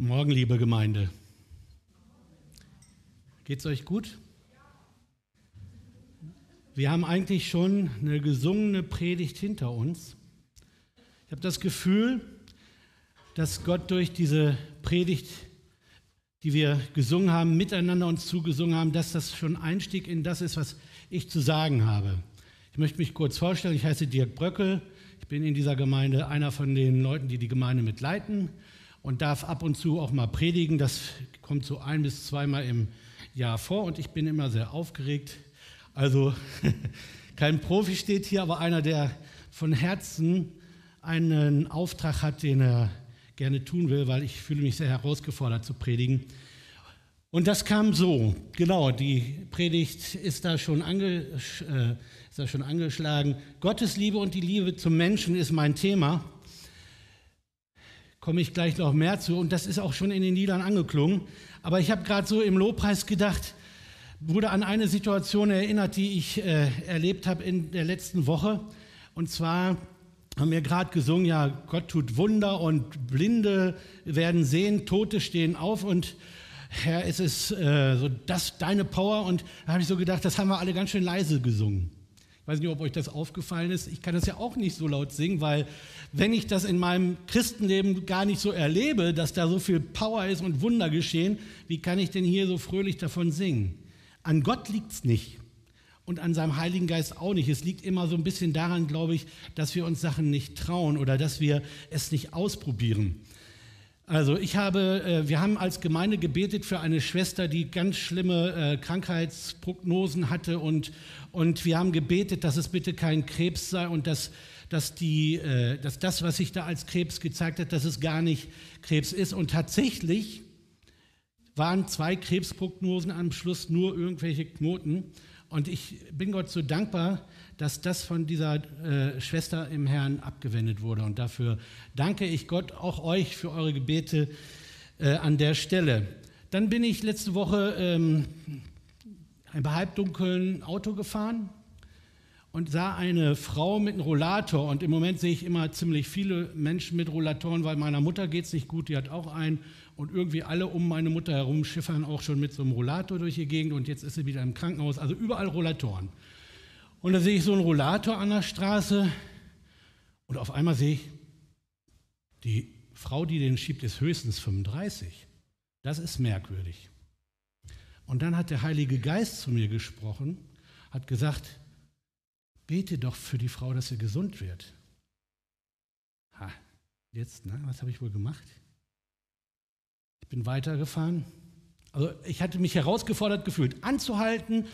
Guten Morgen, liebe Gemeinde. Geht's euch gut? Wir haben eigentlich schon eine gesungene Predigt hinter uns. Ich habe das Gefühl, dass Gott durch diese Predigt, die wir gesungen haben, miteinander uns zugesungen haben, dass das schon Einstieg in das ist, was ich zu sagen habe. Ich möchte mich kurz vorstellen. Ich heiße Dirk Bröckel. Ich bin in dieser Gemeinde einer von den Leuten, die die Gemeinde mitleiten und darf ab und zu auch mal predigen. Das kommt so ein bis zweimal im Jahr vor und ich bin immer sehr aufgeregt. Also kein Profi steht hier, aber einer, der von Herzen einen Auftrag hat, den er gerne tun will, weil ich fühle mich sehr herausgefordert zu predigen. Und das kam so, genau, die Predigt ist da schon, ange, äh, ist da schon angeschlagen. Gottes Liebe und die Liebe zum Menschen ist mein Thema komme ich gleich noch mehr zu. Und das ist auch schon in den Liedern angeklungen. Aber ich habe gerade so im Lobpreis gedacht, wurde an eine Situation erinnert, die ich äh, erlebt habe in der letzten Woche. Und zwar haben wir gerade gesungen, ja, Gott tut Wunder und Blinde werden sehen, Tote stehen auf und Herr, es ist äh, so das deine Power. Und da habe ich so gedacht, das haben wir alle ganz schön leise gesungen. Ich weiß nicht, ob euch das aufgefallen ist. Ich kann das ja auch nicht so laut singen, weil wenn ich das in meinem Christenleben gar nicht so erlebe, dass da so viel Power ist und Wunder geschehen, wie kann ich denn hier so fröhlich davon singen? An Gott liegt es nicht und an seinem Heiligen Geist auch nicht. Es liegt immer so ein bisschen daran, glaube ich, dass wir uns Sachen nicht trauen oder dass wir es nicht ausprobieren. Also ich habe, äh, wir haben als Gemeinde gebetet für eine Schwester, die ganz schlimme äh, Krankheitsprognosen hatte und, und wir haben gebetet, dass es bitte kein Krebs sei und dass, dass, die, äh, dass das, was sich da als Krebs gezeigt hat, dass es gar nicht Krebs ist. Und tatsächlich waren zwei Krebsprognosen am Schluss nur irgendwelche Knoten. Und ich bin Gott so dankbar, dass das von dieser äh, Schwester im Herrn abgewendet wurde. Und dafür danke ich Gott, auch euch für eure Gebete äh, an der Stelle. Dann bin ich letzte Woche ähm, ein halbdunkeln Auto gefahren und sah eine Frau mit einem Rollator. Und im Moment sehe ich immer ziemlich viele Menschen mit Rollatoren, weil meiner Mutter geht es nicht gut, die hat auch einen. Und irgendwie alle um meine Mutter herum schiffern auch schon mit so einem Rollator durch die Gegend und jetzt ist sie wieder im Krankenhaus. Also überall Rollatoren. Und da sehe ich so einen Rollator an der Straße und auf einmal sehe ich, die Frau, die den schiebt, ist höchstens 35. Das ist merkwürdig. Und dann hat der Heilige Geist zu mir gesprochen, hat gesagt, bete doch für die Frau, dass sie gesund wird. Ha, jetzt, ne, was habe ich wohl gemacht? Ich bin weitergefahren. Also ich hatte mich herausgefordert gefühlt, anzuhalten,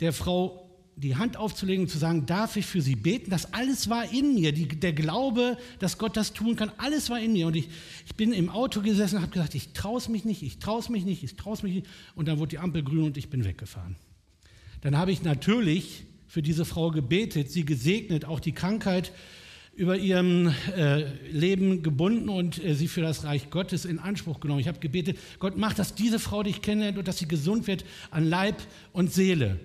der Frau die Hand aufzulegen und zu sagen, darf ich für sie beten? Das alles war in mir. Die, der Glaube, dass Gott das tun kann, alles war in mir. Und ich, ich bin im Auto gesessen und habe gesagt, ich traue es mich nicht, ich traue es mich nicht, ich traue es mich nicht. Und dann wurde die Ampel grün und ich bin weggefahren. Dann habe ich natürlich für diese Frau gebetet, sie gesegnet, auch die Krankheit über ihrem äh, Leben gebunden und äh, sie für das Reich Gottes in Anspruch genommen. Ich habe gebetet, Gott macht, dass diese Frau dich kennenlernt und dass sie gesund wird an Leib und Seele.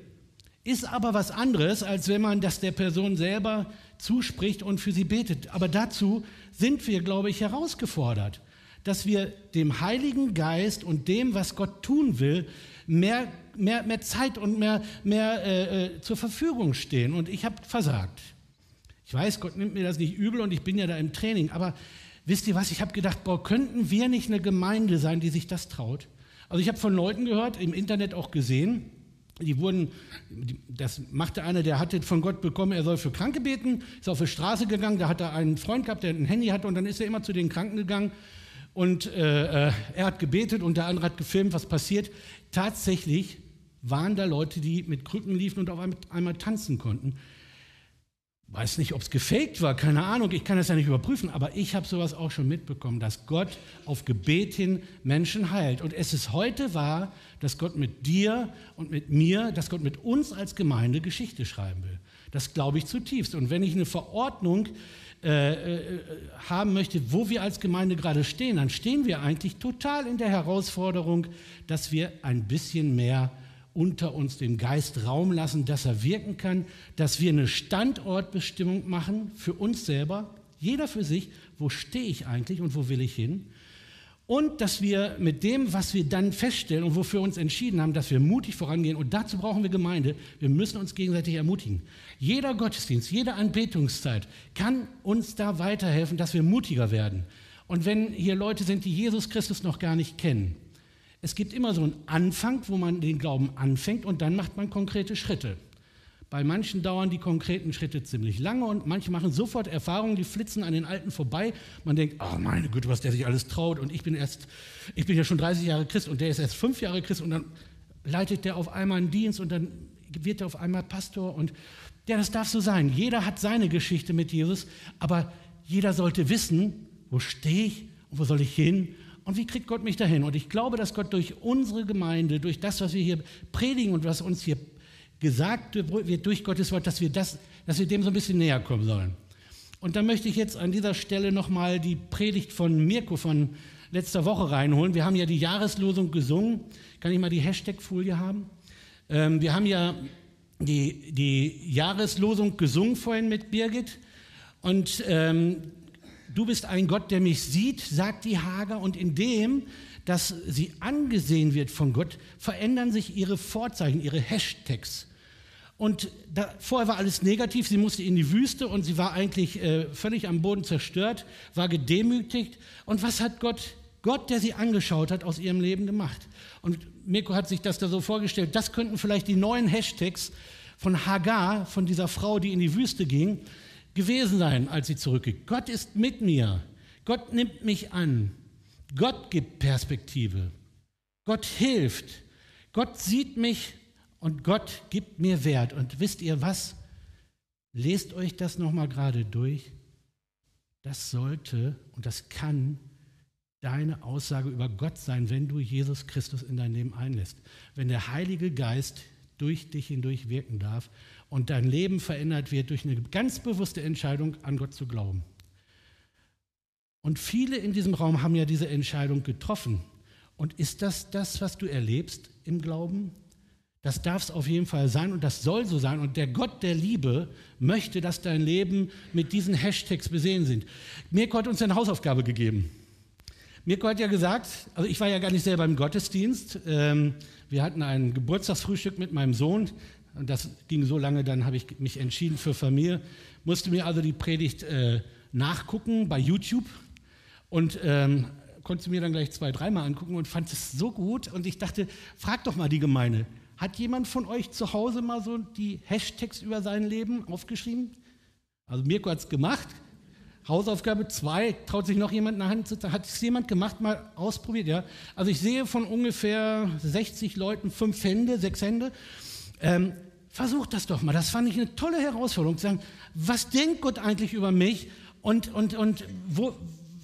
Ist aber was anderes, als wenn man das der Person selber zuspricht und für sie betet. Aber dazu sind wir, glaube ich, herausgefordert, dass wir dem Heiligen Geist und dem, was Gott tun will, mehr, mehr, mehr Zeit und mehr, mehr äh, äh zur Verfügung stehen. Und ich habe versagt. Ich weiß, Gott nimmt mir das nicht übel und ich bin ja da im Training. Aber wisst ihr was? Ich habe gedacht, boah, könnten wir nicht eine Gemeinde sein, die sich das traut? Also ich habe von Leuten gehört, im Internet auch gesehen, die wurden, das machte einer, der hatte von Gott bekommen, er soll für Kranke beten, ist auf die Straße gegangen, da hat er einen Freund gehabt, der ein Handy hatte und dann ist er immer zu den Kranken gegangen und äh, äh, er hat gebetet und der andere hat gefilmt, was passiert. Tatsächlich waren da Leute, die mit Krücken liefen und auf einmal, einmal tanzen konnten. Weiß nicht, ob es gefaked war, keine Ahnung, ich kann das ja nicht überprüfen, aber ich habe sowas auch schon mitbekommen, dass Gott auf Gebet hin Menschen heilt. Und es ist heute wahr, dass Gott mit dir und mit mir, dass Gott mit uns als Gemeinde Geschichte schreiben will. Das glaube ich zutiefst. Und wenn ich eine Verordnung äh, äh, haben möchte, wo wir als Gemeinde gerade stehen, dann stehen wir eigentlich total in der Herausforderung, dass wir ein bisschen mehr unter uns dem Geist Raum lassen, dass er wirken kann, dass wir eine Standortbestimmung machen für uns selber, jeder für sich, wo stehe ich eigentlich und wo will ich hin? und dass wir mit dem, was wir dann feststellen und wofür wir uns entschieden haben, dass wir mutig vorangehen. Und dazu brauchen wir Gemeinde. Wir müssen uns gegenseitig ermutigen. Jeder Gottesdienst, jede Anbetungszeit kann uns da weiterhelfen, dass wir mutiger werden. Und wenn hier Leute sind, die Jesus Christus noch gar nicht kennen, es gibt immer so einen Anfang, wo man den Glauben anfängt und dann macht man konkrete Schritte. Bei manchen dauern die konkreten Schritte ziemlich lange und manche machen sofort Erfahrungen, die flitzen an den Alten vorbei. Man denkt, oh meine Güte, was der sich alles traut und ich bin erst, ich bin ja schon 30 Jahre Christ und der ist erst fünf Jahre Christ und dann leitet der auf einmal einen Dienst und dann wird er auf einmal Pastor und ja, das darf so sein. Jeder hat seine Geschichte mit Jesus, aber jeder sollte wissen, wo stehe ich und wo soll ich hin und wie kriegt Gott mich dahin? Und ich glaube, dass Gott durch unsere Gemeinde, durch das, was wir hier predigen und was uns hier gesagt wird durch Gottes Wort, dass wir, das, dass wir dem so ein bisschen näher kommen sollen. Und da möchte ich jetzt an dieser Stelle nochmal die Predigt von Mirko von letzter Woche reinholen. Wir haben ja die Jahreslosung gesungen. Kann ich mal die Hashtag-Folie haben? Ähm, wir haben ja die, die Jahreslosung gesungen vorhin mit Birgit. Und ähm, du bist ein Gott, der mich sieht, sagt die Hager. Und in dem dass sie angesehen wird von Gott, verändern sich ihre Vorzeichen, ihre Hashtags. Und da, vorher war alles negativ, sie musste in die Wüste und sie war eigentlich äh, völlig am Boden zerstört, war gedemütigt. Und was hat Gott, Gott, der sie angeschaut hat, aus ihrem Leben gemacht? Und Mirko hat sich das da so vorgestellt, das könnten vielleicht die neuen Hashtags von Hagar, von dieser Frau, die in die Wüste ging, gewesen sein, als sie zurückging. Gott ist mit mir. Gott nimmt mich an. Gott gibt Perspektive. Gott hilft. Gott sieht mich und Gott gibt mir Wert. Und wisst ihr was? Lest euch das nochmal gerade durch. Das sollte und das kann deine Aussage über Gott sein, wenn du Jesus Christus in dein Leben einlässt. Wenn der Heilige Geist durch dich hindurch wirken darf und dein Leben verändert wird durch eine ganz bewusste Entscheidung, an Gott zu glauben. Und viele in diesem Raum haben ja diese Entscheidung getroffen. Und ist das das, was du erlebst im Glauben? Das darf es auf jeden Fall sein und das soll so sein. Und der Gott der Liebe möchte, dass dein Leben mit diesen Hashtags besehen sind. Mirko hat uns eine Hausaufgabe gegeben. Mirko hat ja gesagt, also ich war ja gar nicht selber im Gottesdienst. Ähm, wir hatten ein Geburtstagsfrühstück mit meinem Sohn. Und das ging so lange, dann habe ich mich entschieden für Familie. Musste mir also die Predigt äh, nachgucken bei YouTube. Und ähm, konnte mir dann gleich zwei, dreimal angucken und fand es so gut. Und ich dachte, frag doch mal die Gemeinde. Hat jemand von euch zu Hause mal so die Hashtags über sein Leben aufgeschrieben? Also Mirko hat es gemacht. Hausaufgabe 2, traut sich noch jemand in Hand zu Hat es jemand gemacht, mal ausprobiert? Ja. Also ich sehe von ungefähr 60 Leuten fünf Hände, sechs Hände. Ähm, versucht das doch mal. Das fand ich eine tolle Herausforderung, zu sagen, was denkt Gott eigentlich über mich und, und, und wo,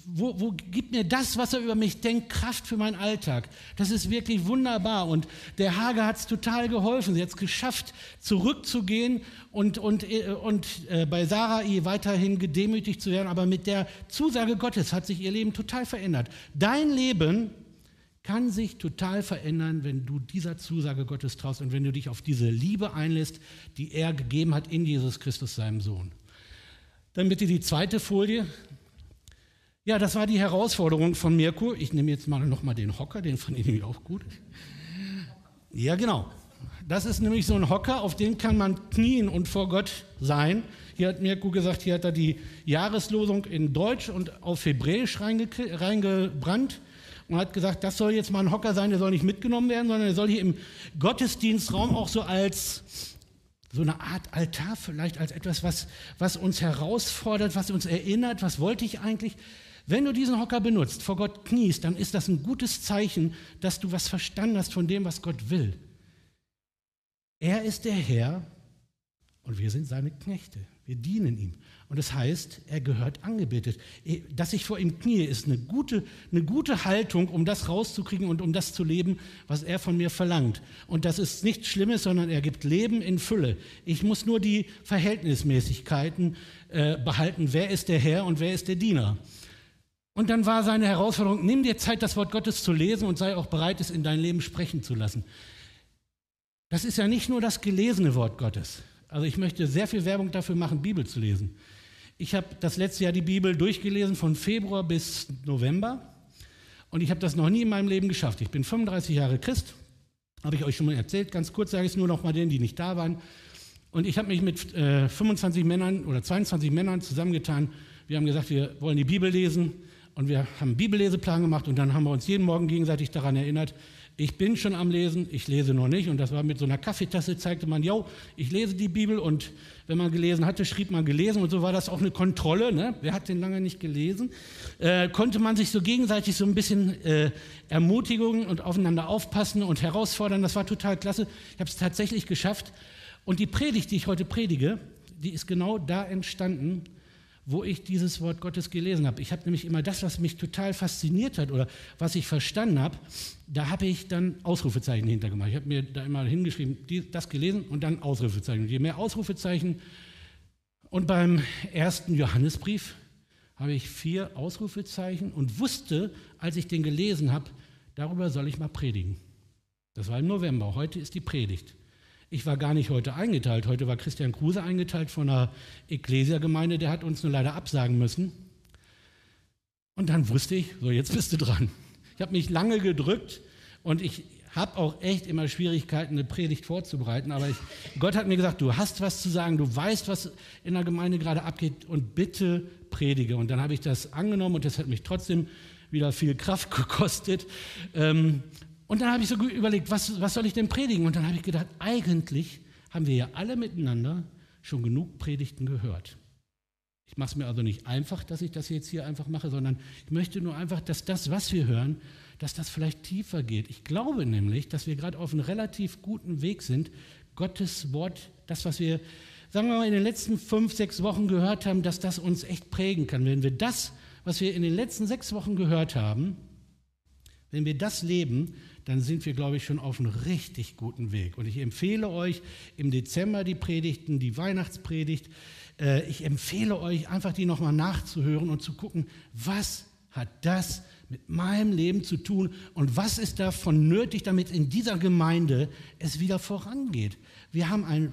wo, wo gibt mir das, was er über mich denkt, Kraft für meinen Alltag? Das ist wirklich wunderbar. Und der Hage hat es total geholfen. Sie hat es geschafft, zurückzugehen und, und, äh, und äh, bei Sarai weiterhin gedemütigt zu werden. Aber mit der Zusage Gottes hat sich ihr Leben total verändert. Dein Leben kann sich total verändern, wenn du dieser Zusage Gottes traust und wenn du dich auf diese Liebe einlässt, die er gegeben hat in Jesus Christus, seinem Sohn. Dann bitte die zweite Folie. Ja, das war die Herausforderung von Mirko. Ich nehme jetzt mal nochmal den Hocker, den fand ich nämlich auch gut. Ja, genau. Das ist nämlich so ein Hocker, auf dem kann man knien und vor Gott sein. Hier hat Mirko gesagt, hier hat er die Jahreslosung in Deutsch und auf Hebräisch reinge reingebrannt und hat gesagt, das soll jetzt mal ein Hocker sein, der soll nicht mitgenommen werden, sondern der soll hier im Gottesdienstraum auch so als so eine Art Altar vielleicht als etwas, was, was uns herausfordert, was uns erinnert, was wollte ich eigentlich, wenn du diesen Hocker benutzt, vor Gott kniest, dann ist das ein gutes Zeichen, dass du was verstanden hast von dem, was Gott will. Er ist der Herr und wir sind seine Knechte. Wir dienen ihm. Und das heißt, er gehört angebetet. Dass ich vor ihm knie, ist eine gute, eine gute Haltung, um das rauszukriegen und um das zu leben, was er von mir verlangt. Und das ist nichts Schlimmes, sondern er gibt Leben in Fülle. Ich muss nur die Verhältnismäßigkeiten äh, behalten. Wer ist der Herr und wer ist der Diener? Und dann war seine Herausforderung, nimm dir Zeit, das Wort Gottes zu lesen und sei auch bereit, es in dein Leben sprechen zu lassen. Das ist ja nicht nur das gelesene Wort Gottes. Also ich möchte sehr viel Werbung dafür machen, Bibel zu lesen. Ich habe das letzte Jahr die Bibel durchgelesen von Februar bis November. Und ich habe das noch nie in meinem Leben geschafft. Ich bin 35 Jahre Christ, habe ich euch schon mal erzählt. Ganz kurz sage ich es nur noch mal denen, die nicht da waren. Und ich habe mich mit äh, 25 Männern oder 22 Männern zusammengetan. Wir haben gesagt, wir wollen die Bibel lesen. Und wir haben einen Bibelleseplan gemacht und dann haben wir uns jeden Morgen gegenseitig daran erinnert, ich bin schon am Lesen, ich lese noch nicht. Und das war mit so einer Kaffeetasse, zeigte man, yo, ich lese die Bibel. Und wenn man gelesen hatte, schrieb man gelesen. Und so war das auch eine Kontrolle. Ne? Wer hat den lange nicht gelesen? Äh, konnte man sich so gegenseitig so ein bisschen äh, Ermutigung und aufeinander aufpassen und herausfordern. Das war total klasse. Ich habe es tatsächlich geschafft. Und die Predigt, die ich heute predige, die ist genau da entstanden, wo ich dieses Wort Gottes gelesen habe. Ich habe nämlich immer das, was mich total fasziniert hat oder was ich verstanden habe, da habe ich dann Ausrufezeichen hintergemacht. Ich habe mir da immer hingeschrieben, das gelesen und dann Ausrufezeichen. Je mehr Ausrufezeichen. Und beim ersten Johannesbrief habe ich vier Ausrufezeichen und wusste, als ich den gelesen habe, darüber soll ich mal predigen. Das war im November. Heute ist die Predigt. Ich war gar nicht heute eingeteilt. Heute war Christian Kruse eingeteilt von der Ecclesia-Gemeinde. Der hat uns nur leider absagen müssen. Und dann wusste ich, so jetzt bist du dran. Ich habe mich lange gedrückt und ich habe auch echt immer Schwierigkeiten, eine Predigt vorzubereiten. Aber ich, Gott hat mir gesagt, du hast was zu sagen, du weißt, was in der Gemeinde gerade abgeht und bitte predige. Und dann habe ich das angenommen und das hat mich trotzdem wieder viel Kraft gekostet. Ähm, und dann habe ich so überlegt, was, was soll ich denn predigen? Und dann habe ich gedacht, eigentlich haben wir ja alle miteinander schon genug Predigten gehört. Ich mache es mir also nicht einfach, dass ich das jetzt hier einfach mache, sondern ich möchte nur einfach, dass das, was wir hören, dass das vielleicht tiefer geht. Ich glaube nämlich, dass wir gerade auf einem relativ guten Weg sind, Gottes Wort, das, was wir, sagen wir mal, in den letzten fünf, sechs Wochen gehört haben, dass das uns echt prägen kann. Wenn wir das, was wir in den letzten sechs Wochen gehört haben, wenn wir das leben, dann sind wir, glaube ich, schon auf einem richtig guten Weg. Und ich empfehle euch im Dezember die Predigten, die Weihnachtspredigt. Äh, ich empfehle euch einfach die nochmal nachzuhören und zu gucken, was hat das mit meinem Leben zu tun und was ist davon nötig, damit in dieser Gemeinde es wieder vorangeht. Wir haben ein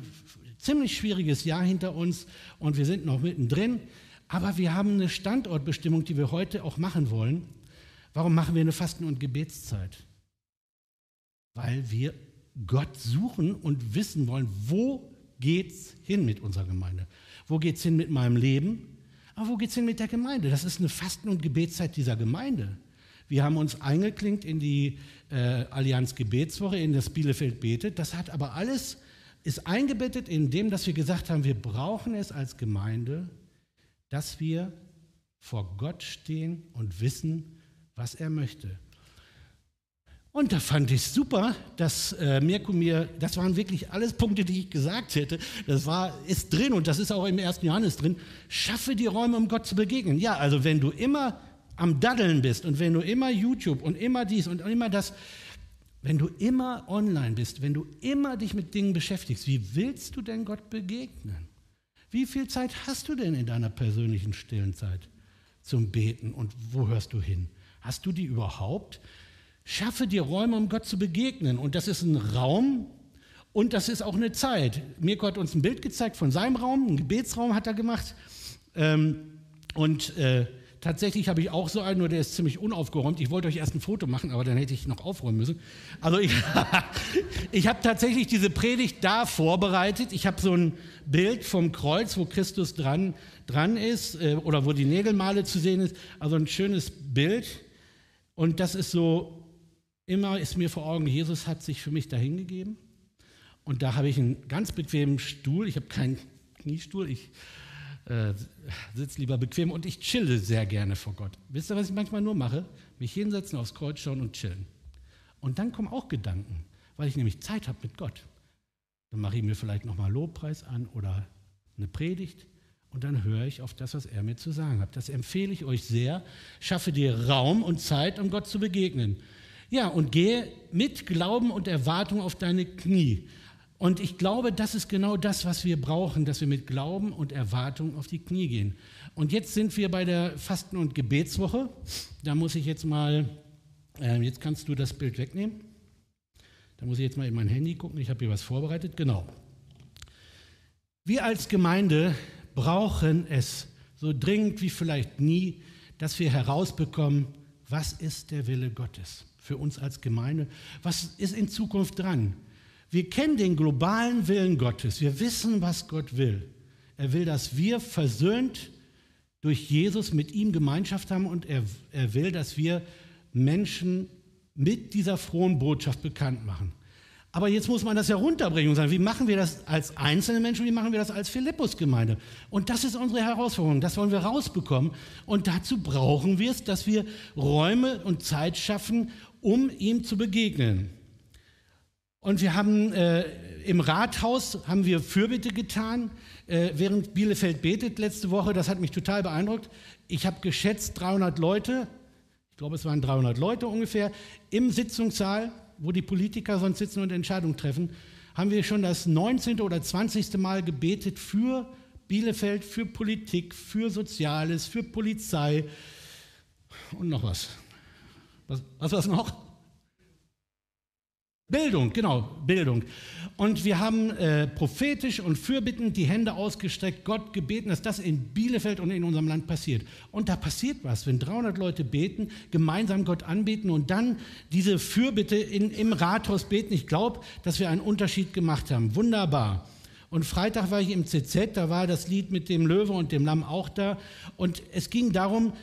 ziemlich schwieriges Jahr hinter uns und wir sind noch mittendrin, aber wir haben eine Standortbestimmung, die wir heute auch machen wollen. Warum machen wir eine Fasten- und Gebetszeit? Weil wir Gott suchen und wissen wollen, wo geht's hin mit unserer Gemeinde? Wo geht's hin mit meinem Leben? Aber wo geht's hin mit der Gemeinde? Das ist eine Fasten- und Gebetszeit dieser Gemeinde. Wir haben uns eingeklinkt in die äh, Allianz Gebetswoche, in das Bielefeld betet. Das hat aber alles, ist eingebettet in dem, dass wir gesagt haben, wir brauchen es als Gemeinde, dass wir vor Gott stehen und wissen, was er möchte. Und da fand ich super, dass äh, Mirko mir, das waren wirklich alles Punkte, die ich gesagt hätte. Das war, ist drin und das ist auch im ersten Johannes drin. Schaffe die Räume, um Gott zu begegnen. Ja, also wenn du immer am Daddeln bist und wenn du immer YouTube und immer dies und immer das, wenn du immer online bist, wenn du immer dich mit Dingen beschäftigst, wie willst du denn Gott begegnen? Wie viel Zeit hast du denn in deiner persönlichen stillen Zeit zum Beten und wo hörst du hin? Hast du die überhaupt? Schaffe dir Räume, um Gott zu begegnen. Und das ist ein Raum und das ist auch eine Zeit. Mirko hat uns ein Bild gezeigt von seinem Raum, einen Gebetsraum hat er gemacht. Ähm, und äh, tatsächlich habe ich auch so einen, nur der ist ziemlich unaufgeräumt. Ich wollte euch erst ein Foto machen, aber dann hätte ich noch aufräumen müssen. Also ich, ich habe tatsächlich diese Predigt da vorbereitet. Ich habe so ein Bild vom Kreuz, wo Christus dran, dran ist äh, oder wo die Nägelmale zu sehen ist. Also ein schönes Bild. Und das ist so Immer ist mir vor Augen, Jesus hat sich für mich dahingegeben. Und da habe ich einen ganz bequemen Stuhl. Ich habe keinen Kniestuhl. Ich äh, sitze lieber bequem und ich chille sehr gerne vor Gott. Wisst ihr, was ich manchmal nur mache? Mich hinsetzen, aufs Kreuz schauen und chillen. Und dann kommen auch Gedanken, weil ich nämlich Zeit habe mit Gott. Dann mache ich mir vielleicht nochmal Lobpreis an oder eine Predigt und dann höre ich auf das, was er mir zu sagen hat. Das empfehle ich euch sehr. Schaffe dir Raum und Zeit, um Gott zu begegnen. Ja, und gehe mit Glauben und Erwartung auf deine Knie. Und ich glaube, das ist genau das, was wir brauchen, dass wir mit Glauben und Erwartung auf die Knie gehen. Und jetzt sind wir bei der Fasten- und Gebetswoche. Da muss ich jetzt mal, äh, jetzt kannst du das Bild wegnehmen. Da muss ich jetzt mal in mein Handy gucken. Ich habe hier was vorbereitet. Genau. Wir als Gemeinde brauchen es so dringend wie vielleicht nie, dass wir herausbekommen, Was ist der Wille Gottes für uns als Gemeinde? Was ist in Zukunft dran? Wir kennen den globalen Willen Gottes. Wir wissen, was Gott will. Er will, dass wir versöhnt durch Jesus mit ihm Gemeinschaft haben und er, er will, dass wir Menschen mit dieser frohen Botschaft bekannt machen. Aber jetzt muss man das ja runterbringen und sagen, wie machen wir das als einzelne Menschen, wie machen wir das als Philippus-Gemeinde? Und das ist unsere Herausforderung, das wollen wir rausbekommen. Und dazu brauchen wir es, dass wir Räume und Zeit schaffen, um ihm zu begegnen. Und wir haben äh, im Rathaus haben wir Fürbitte getan, äh, während Bielefeld betet letzte Woche. Das hat mich total beeindruckt. Ich habe geschätzt 300 Leute, ich glaube es waren 300 Leute ungefähr, im Sitzungssaal wo die Politiker sonst sitzen und Entscheidungen treffen, haben wir schon das 19. oder 20. Mal gebetet für Bielefeld, für Politik, für Soziales, für Polizei und noch was. Was, was war es noch? Bildung, genau, Bildung. Und wir haben äh, prophetisch und fürbittend die Hände ausgestreckt, Gott gebeten, dass das in Bielefeld und in unserem Land passiert. Und da passiert was, wenn 300 Leute beten, gemeinsam Gott anbeten und dann diese Fürbitte in, im Rathaus beten. Ich glaube, dass wir einen Unterschied gemacht haben. Wunderbar. Und Freitag war ich im CZ, da war das Lied mit dem Löwe und dem Lamm auch da. Und es ging darum,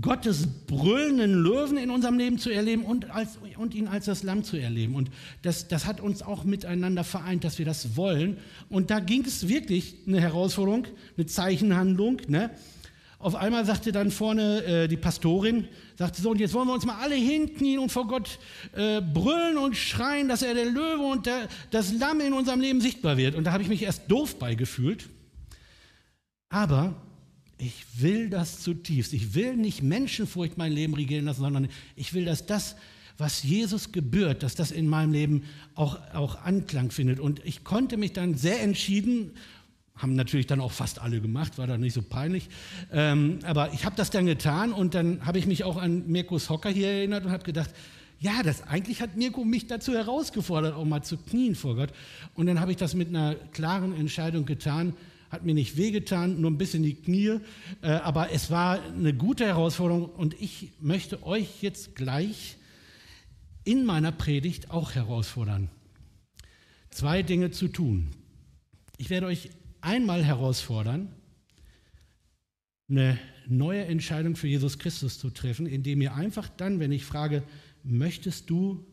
Gottes brüllenden Löwen in unserem Leben zu erleben und, als, und ihn als das Lamm zu erleben. Und das, das hat uns auch miteinander vereint, dass wir das wollen. Und da ging es wirklich eine Herausforderung, eine Zeichenhandlung. Ne? Auf einmal sagte dann vorne äh, die Pastorin, sagte so, und jetzt wollen wir uns mal alle hinknien und vor Gott äh, brüllen und schreien, dass er der Löwe und der, das Lamm in unserem Leben sichtbar wird. Und da habe ich mich erst doof beigefühlt. Aber ich will das zutiefst. Ich will nicht Menschenfurcht mein Leben regieren lassen, sondern ich will, dass das, was Jesus gebührt, dass das in meinem Leben auch, auch Anklang findet. Und ich konnte mich dann sehr entschieden haben natürlich dann auch fast alle gemacht, war dann nicht so peinlich. Ähm, aber ich habe das dann getan und dann habe ich mich auch an Mirkus Hocker hier erinnert und habe gedacht, ja, das, eigentlich hat Mirko mich dazu herausgefordert, auch mal zu knien vor Gott. Und dann habe ich das mit einer klaren Entscheidung getan. Hat mir nicht wehgetan, nur ein bisschen die Knie. Äh, aber es war eine gute Herausforderung und ich möchte euch jetzt gleich in meiner Predigt auch herausfordern, zwei Dinge zu tun. Ich werde euch einmal herausfordern, eine neue Entscheidung für Jesus Christus zu treffen, indem ihr einfach dann, wenn ich frage, möchtest du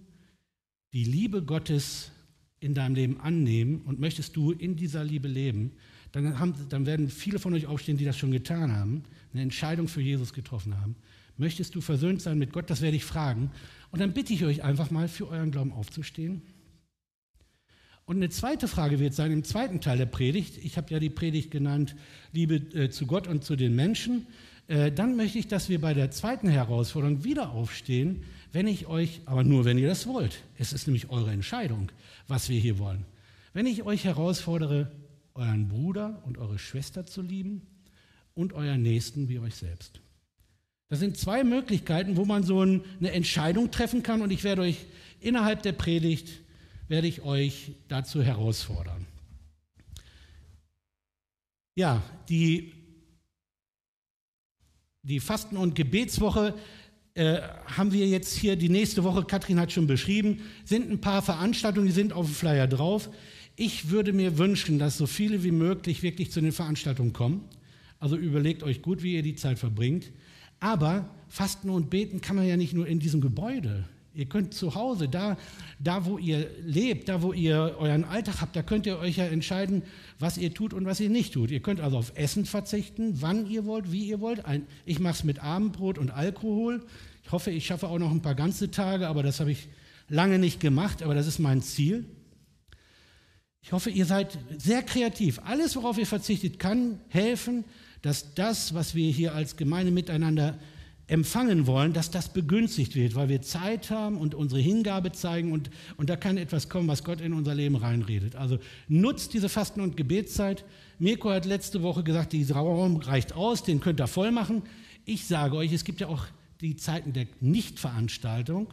die Liebe Gottes in deinem Leben annehmen und möchtest du in dieser Liebe leben, dann, haben, dann werden viele von euch aufstehen, die das schon getan haben, eine Entscheidung für Jesus getroffen haben. Möchtest du versöhnt sein mit Gott? Das werde ich fragen. Und dann bitte ich euch einfach mal, für euren Glauben aufzustehen. Und eine zweite Frage wird sein im zweiten Teil der Predigt. Ich habe ja die Predigt genannt, Liebe äh, zu Gott und zu den Menschen. Äh, dann möchte ich, dass wir bei der zweiten Herausforderung wieder aufstehen, wenn ich euch, aber nur wenn ihr das wollt. Es ist nämlich eure Entscheidung, was wir hier wollen. Wenn ich euch herausfordere, euren Bruder und eure Schwester zu lieben und euren Nächsten wie euch selbst. Das sind zwei Möglichkeiten, wo man so eine Entscheidung treffen kann und ich werde euch innerhalb der Predigt werde ich euch dazu herausfordern. Ja, die, die Fasten- und Gebetswoche äh, haben wir jetzt hier die nächste Woche, Katrin hat schon beschrieben, sind ein paar Veranstaltungen, die sind auf dem Flyer drauf. Ich würde mir wünschen, dass so viele wie möglich wirklich zu den Veranstaltungen kommen. Also überlegt euch gut, wie ihr die Zeit verbringt. Aber Fasten und Beten kann man ja nicht nur in diesem Gebäude. Ihr könnt zu Hause, da, da wo ihr lebt, da wo ihr euren Alltag habt, da könnt ihr euch ja entscheiden, was ihr tut und was ihr nicht tut. Ihr könnt also auf Essen verzichten, wann ihr wollt, wie ihr wollt. ich mache es mit Abendbrot und Alkohol. Ich hoffe, ich schaffe auch noch ein paar ganze Tage, aber das habe ich lange nicht gemacht, aber das ist mein Ziel. Ich hoffe, ihr seid sehr kreativ. Alles, worauf ihr verzichtet, kann helfen, dass das, was wir hier als Gemeinde miteinander empfangen wollen, dass das begünstigt wird, weil wir Zeit haben und unsere Hingabe zeigen und, und da kann etwas kommen, was Gott in unser Leben reinredet. Also nutzt diese Fasten- und Gebetszeit. Mirko hat letzte Woche gesagt, dieser Raum reicht aus, den könnt ihr voll machen. Ich sage euch, es gibt ja auch die Zeiten der Nichtveranstaltung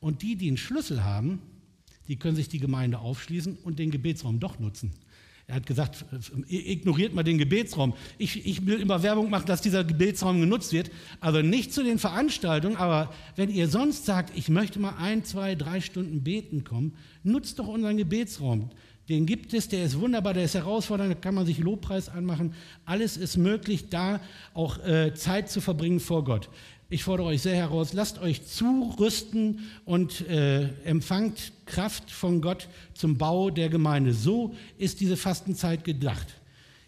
und die, die einen Schlüssel haben, die können sich die Gemeinde aufschließen und den Gebetsraum doch nutzen. Er hat gesagt, ignoriert mal den Gebetsraum. Ich, ich will immer Werbung machen, dass dieser Gebetsraum genutzt wird. Also nicht zu den Veranstaltungen, aber wenn ihr sonst sagt, ich möchte mal ein, zwei, drei Stunden beten kommen, nutzt doch unseren Gebetsraum. Den gibt es, der ist wunderbar, der ist herausfordernd, da kann man sich Lobpreis anmachen. Alles ist möglich, da auch äh, Zeit zu verbringen vor Gott. Ich fordere euch sehr heraus, lasst euch zurüsten und äh, empfangt Kraft von Gott zum Bau der Gemeinde. So ist diese Fastenzeit gedacht.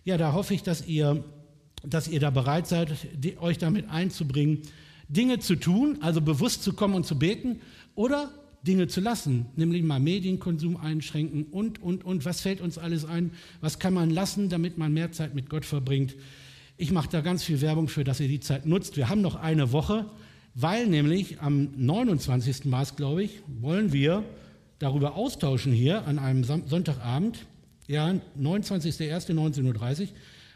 Ja, da hoffe ich, dass ihr, dass ihr da bereit seid, die, euch damit einzubringen, Dinge zu tun, also bewusst zu kommen und zu beten oder Dinge zu lassen, nämlich mal Medienkonsum einschränken und, und, und. Was fällt uns alles ein? Was kann man lassen, damit man mehr Zeit mit Gott verbringt? Ich mache da ganz viel Werbung für, dass ihr die Zeit nutzt. Wir haben noch eine Woche, weil nämlich am 29. März, glaube ich, wollen wir darüber austauschen hier an einem Sonntagabend, ja, 29.01.19.30 Uhr,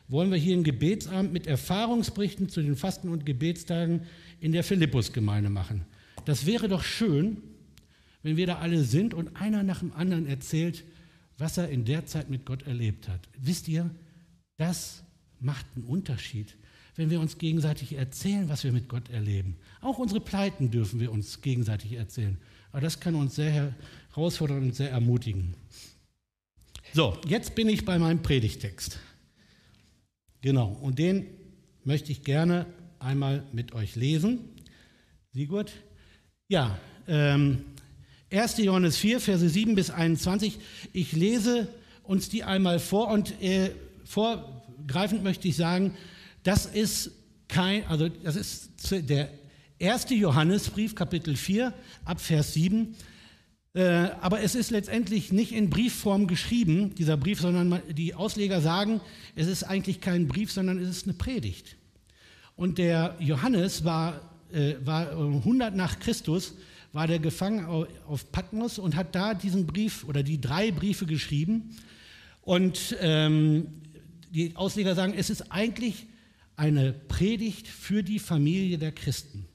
wollen wir hier einen Gebetsabend mit Erfahrungsberichten zu den Fasten- und Gebetstagen in der Philippus-Gemeinde machen. Das wäre doch schön, wenn wir da alle sind und einer nach dem anderen erzählt, was er in der Zeit mit Gott erlebt hat. Wisst ihr, das macht einen Unterschied, wenn wir uns gegenseitig erzählen, was wir mit Gott erleben. Auch unsere Pleiten dürfen wir uns gegenseitig erzählen. Aber das kann uns sehr herausfordern und sehr ermutigen. So, jetzt bin ich bei meinem Predigtext. Genau, und den möchte ich gerne einmal mit euch lesen. Sigurd? Ja, ähm, 1. Johannes 4, Verse 7 bis 21. Ich lese uns die einmal vor und äh, vor, greifend möchte ich sagen, das ist kein, also das ist der erste Johannesbrief, Kapitel 4, ab Vers 7. Äh, aber es ist letztendlich nicht in Briefform geschrieben, dieser Brief, sondern die Ausleger sagen, es ist eigentlich kein Brief, sondern es ist eine Predigt. Und der Johannes war, äh, war 100 nach Christus, war der gefangen auf Patmos und hat da diesen Brief oder die drei Briefe geschrieben. Und ähm, die Ausleger sagen, es ist eigentlich eine Predigt für die Familie der Christen.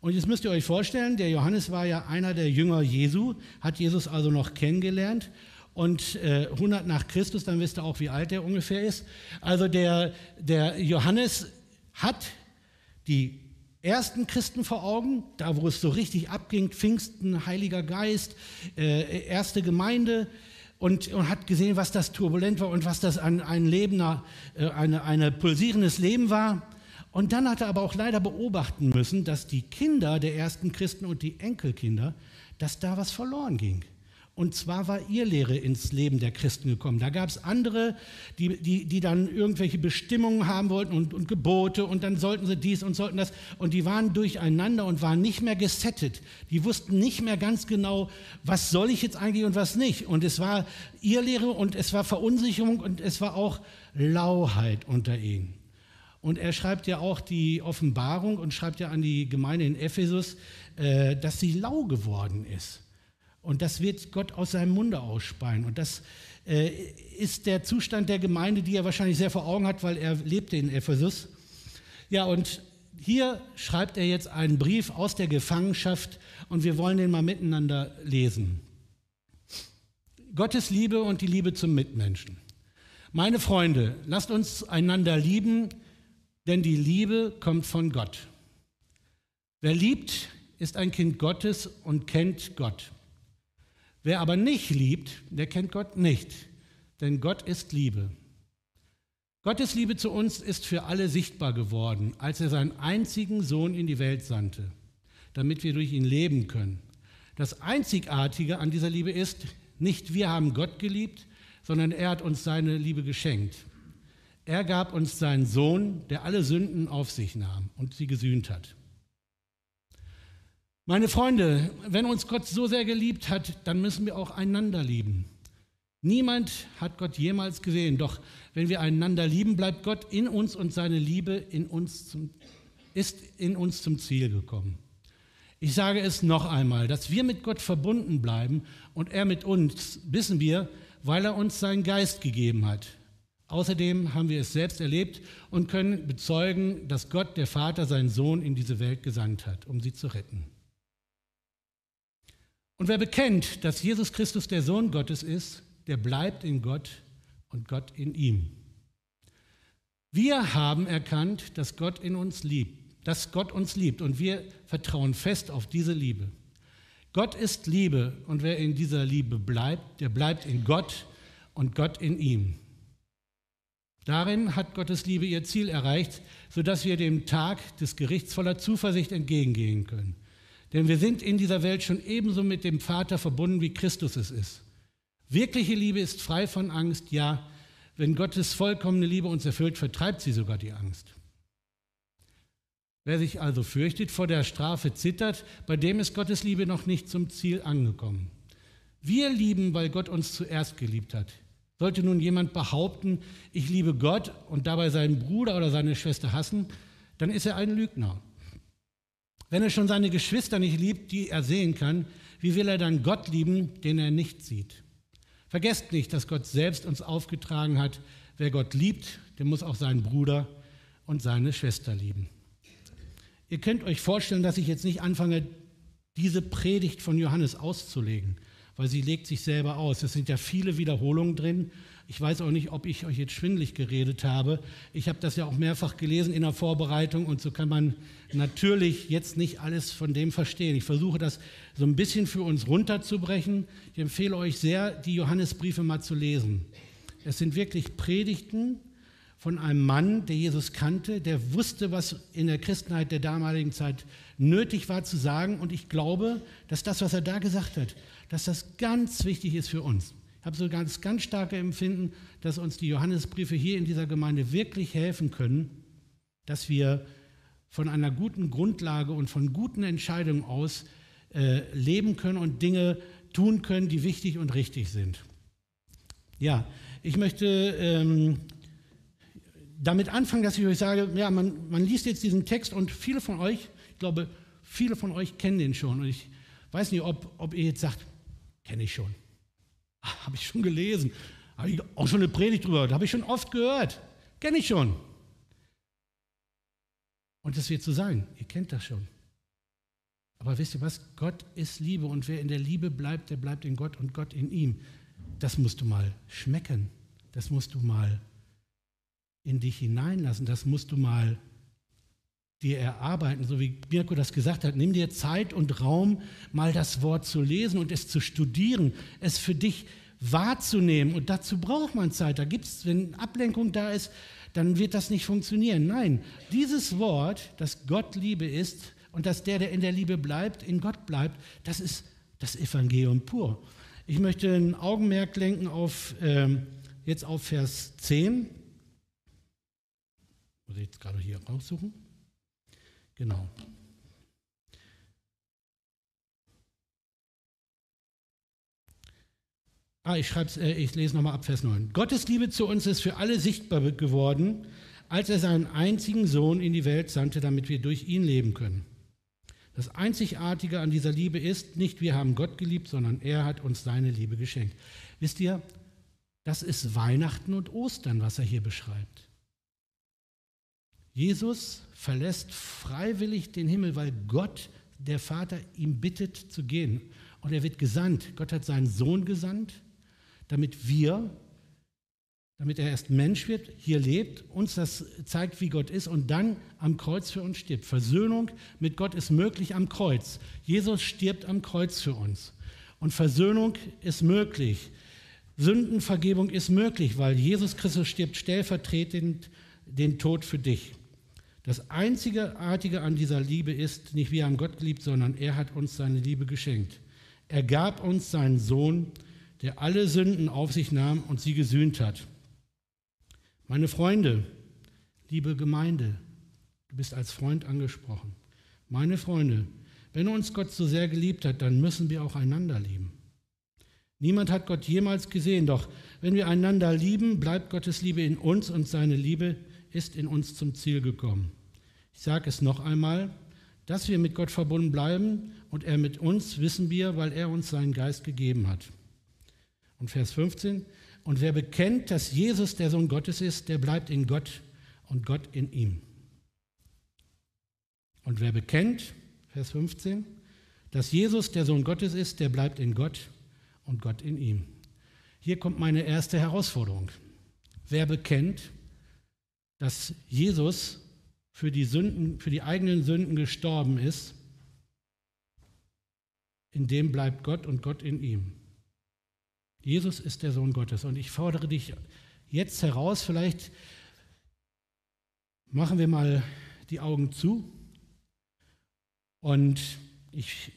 Und jetzt müsst ihr euch vorstellen, der Johannes war ja einer der Jünger Jesu, hat Jesus also noch kennengelernt. Und äh, 100 nach Christus, dann wisst ihr auch, wie alt er ungefähr ist. Also der, der Johannes hat die ersten Christen vor Augen, da wo es so richtig abging, Pfingsten, Heiliger Geist, äh, erste Gemeinde, und, und, hat gesehen, was das turbulent war und was das ein, ein Lebender, äh, eine pulsierendes Leben war. Und dann hat er aber auch leider beobachten müssen, dass die Kinder der ersten Christen und die Enkelkinder, dass da was verloren ging. Und zwar war ihr Lehre ins Leben der Christen gekommen. Da gab es andere, die, die, die dann irgendwelche Bestimmungen haben wollten und, und Gebote und dann sollten sie dies und sollten das. Und die waren durcheinander und waren nicht mehr gesettet. Die wussten nicht mehr ganz genau, was soll ich jetzt eigentlich und was nicht. Und es war ihr Lehre und es war Verunsicherung und es war auch Lauheit unter ihnen. Und er schreibt ja auch die Offenbarung und schreibt ja an die Gemeinde in Ephesus, äh, dass sie lau geworden ist. Und das wird Gott aus seinem Munde ausspeien. Und das äh, ist der Zustand der Gemeinde, die er wahrscheinlich sehr vor Augen hat, weil er lebte in Ephesus. Ja, und hier schreibt er jetzt einen Brief aus der Gefangenschaft und wir wollen den mal miteinander lesen. Gottes Liebe und die Liebe zum Mitmenschen. Meine Freunde, lasst uns einander lieben, denn die Liebe kommt von Gott. Wer liebt, ist ein Kind Gottes und kennt Gott. Wer aber nicht liebt, der kennt Gott nicht, denn Gott ist Liebe. Gottes Liebe zu uns ist für alle sichtbar geworden, als er seinen einzigen Sohn in die Welt sandte, damit wir durch ihn leben können. Das Einzigartige an dieser Liebe ist, nicht wir haben Gott geliebt, sondern er hat uns seine Liebe geschenkt. Er gab uns seinen Sohn, der alle Sünden auf sich nahm und sie gesühnt hat. Meine Freunde, wenn uns Gott so sehr geliebt hat, dann müssen wir auch einander lieben. Niemand hat Gott jemals gesehen, doch wenn wir einander lieben, bleibt Gott in uns und seine Liebe in uns zum, ist in uns zum Ziel gekommen. Ich sage es noch einmal, dass wir mit Gott verbunden bleiben und er mit uns, wissen wir, weil er uns seinen Geist gegeben hat. Außerdem haben wir es selbst erlebt und können bezeugen, dass Gott, der Vater, seinen Sohn in diese Welt gesandt hat, um sie zu retten. Und wer bekennt, dass Jesus Christus der Sohn Gottes ist, der bleibt in Gott und Gott in ihm. Wir haben erkannt, dass Gott in uns liebt, dass Gott uns liebt und wir vertrauen fest auf diese Liebe. Gott ist Liebe und wer in dieser Liebe bleibt, der bleibt in Gott und Gott in ihm. Darin hat Gottes Liebe ihr Ziel erreicht, sodass wir dem Tag des Gerichts voller Zuversicht entgegengehen können. Denn wir sind in dieser Welt schon ebenso mit dem Vater verbunden, wie Christus es ist. Wirkliche Liebe ist frei von Angst, ja, wenn Gottes vollkommene Liebe uns erfüllt, vertreibt sie sogar die Angst. Wer sich also fürchtet, vor der Strafe zittert, bei dem ist Gottes Liebe noch nicht zum Ziel angekommen. Wir lieben, weil Gott uns zuerst geliebt hat. Sollte nun jemand behaupten, ich liebe Gott und dabei seinen Bruder oder seine Schwester hassen, dann ist er ein Lügner. Wenn er schon seine Geschwister nicht liebt, die er sehen kann, wie will er dann Gott lieben, den er nicht sieht? Vergesst nicht, dass Gott selbst uns aufgetragen hat, wer Gott liebt, der muss auch seinen Bruder und seine Schwester lieben. Ihr könnt euch vorstellen, dass ich jetzt nicht anfange, diese Predigt von Johannes auszulegen weil sie legt sich selber aus. Es sind ja viele Wiederholungen drin. Ich weiß auch nicht, ob ich euch jetzt schwindlig geredet habe. Ich habe das ja auch mehrfach gelesen in der Vorbereitung und so kann man natürlich jetzt nicht alles von dem verstehen. Ich versuche das so ein bisschen für uns runterzubrechen. Ich empfehle euch sehr, die Johannesbriefe mal zu lesen. Es sind wirklich Predigten von einem Mann, der Jesus kannte, der wusste, was in der Christenheit der damaligen Zeit nötig war zu sagen. Und ich glaube, dass das, was er da gesagt hat, dass das ganz wichtig ist für uns. Ich habe so ganz, ganz starke Empfinden, dass uns die Johannesbriefe hier in dieser Gemeinde wirklich helfen können, dass wir von einer guten Grundlage und von guten Entscheidungen aus äh, leben können und Dinge tun können, die wichtig und richtig sind. Ja, ich möchte ähm, damit anfangen, dass ich euch sage, ja, man, man liest jetzt diesen Text und viele von euch, ich glaube, viele von euch kennen den schon. Und ich weiß nicht, ob, ob ihr jetzt sagt, Kenne ich schon. Habe ich schon gelesen. Habe ich auch schon eine Predigt drüber. Habe ich schon oft gehört. Kenne ich schon. Und das wird so sein. Ihr kennt das schon. Aber wisst ihr was? Gott ist Liebe und wer in der Liebe bleibt, der bleibt in Gott und Gott in ihm. Das musst du mal schmecken. Das musst du mal in dich hineinlassen. Das musst du mal dir erarbeiten, so wie Mirko das gesagt hat. Nimm dir Zeit und Raum, mal das Wort zu lesen und es zu studieren, es für dich wahrzunehmen. Und dazu braucht man Zeit. Da gibt es, wenn Ablenkung da ist, dann wird das nicht funktionieren. Nein, dieses Wort, dass Gott Liebe ist und dass der, der in der Liebe bleibt, in Gott bleibt, das ist das Evangelium pur. Ich möchte ein Augenmerk lenken auf, ähm, jetzt auf Vers 10. Muss ich jetzt gerade hier raussuchen? Genau. Ah, ich, äh, ich lese nochmal ab Vers 9. Gottes Liebe zu uns ist für alle sichtbar geworden, als er seinen einzigen Sohn in die Welt sandte, damit wir durch ihn leben können. Das Einzigartige an dieser Liebe ist, nicht wir haben Gott geliebt, sondern er hat uns seine Liebe geschenkt. Wisst ihr, das ist Weihnachten und Ostern, was er hier beschreibt. Jesus verlässt freiwillig den Himmel, weil Gott, der Vater, ihm bittet zu gehen. Und er wird gesandt. Gott hat seinen Sohn gesandt, damit wir, damit er erst Mensch wird, hier lebt, uns das zeigt, wie Gott ist und dann am Kreuz für uns stirbt. Versöhnung mit Gott ist möglich am Kreuz. Jesus stirbt am Kreuz für uns. Und Versöhnung ist möglich. Sündenvergebung ist möglich, weil Jesus Christus stirbt stellvertretend den Tod für dich. Das Einzigartige an dieser Liebe ist, nicht wir haben Gott geliebt, sondern er hat uns seine Liebe geschenkt. Er gab uns seinen Sohn, der alle Sünden auf sich nahm und sie gesühnt hat. Meine Freunde, liebe Gemeinde, du bist als Freund angesprochen. Meine Freunde, wenn uns Gott so sehr geliebt hat, dann müssen wir auch einander lieben. Niemand hat Gott jemals gesehen, doch wenn wir einander lieben, bleibt Gottes Liebe in uns und seine Liebe ist in uns zum Ziel gekommen. Ich sage es noch einmal, dass wir mit Gott verbunden bleiben und er mit uns, wissen wir, weil er uns seinen Geist gegeben hat. Und Vers 15, und wer bekennt, dass Jesus der Sohn Gottes ist, der bleibt in Gott und Gott in ihm. Und wer bekennt, Vers 15, dass Jesus der Sohn Gottes ist, der bleibt in Gott und Gott in ihm. Hier kommt meine erste Herausforderung. wer bekennt, dass Jesus für die Sünden, für die eigenen Sünden gestorben ist, in dem bleibt Gott und Gott in ihm. Jesus ist der Sohn Gottes. Und ich fordere dich jetzt heraus, vielleicht machen wir mal die Augen zu. Und ich,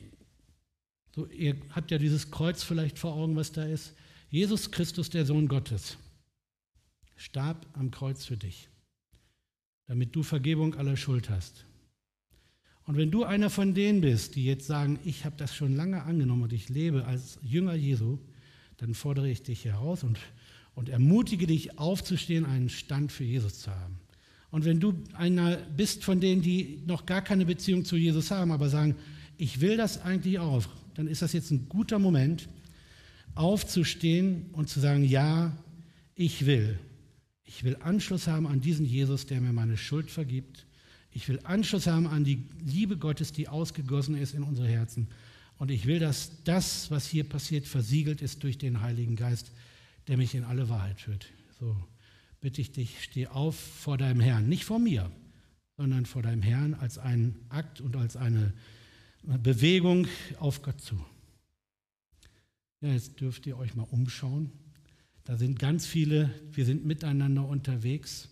so, ihr habt ja dieses Kreuz vielleicht vor Augen, was da ist. Jesus Christus, der Sohn Gottes, starb am Kreuz für dich, damit du Vergebung aller Schuld hast. Und wenn du einer von denen bist, die jetzt sagen, ich habe das schon lange angenommen und ich lebe als Jünger Jesu, dann fordere ich dich heraus und, und ermutige dich aufzustehen, einen Stand für Jesus zu haben. Und wenn du einer bist von denen, die noch gar keine Beziehung zu Jesus haben, aber sagen, ich will das eigentlich auch, dann ist das jetzt ein guter Moment, aufzustehen und zu sagen, ja, ich will. Ich will Anschluss haben an diesen Jesus, der mir meine Schuld vergibt. Ich will Anschluss haben an die Liebe Gottes, die ausgegossen ist in unsere Herzen. Und ich will, dass das, was hier passiert, versiegelt ist durch den Heiligen Geist, der mich in alle Wahrheit führt. So bitte ich dich, steh auf vor deinem Herrn, nicht vor mir, sondern vor deinem Herrn als einen Akt und als eine Bewegung auf Gott zu. Ja, jetzt dürft ihr euch mal umschauen. Da sind ganz viele, wir sind miteinander unterwegs.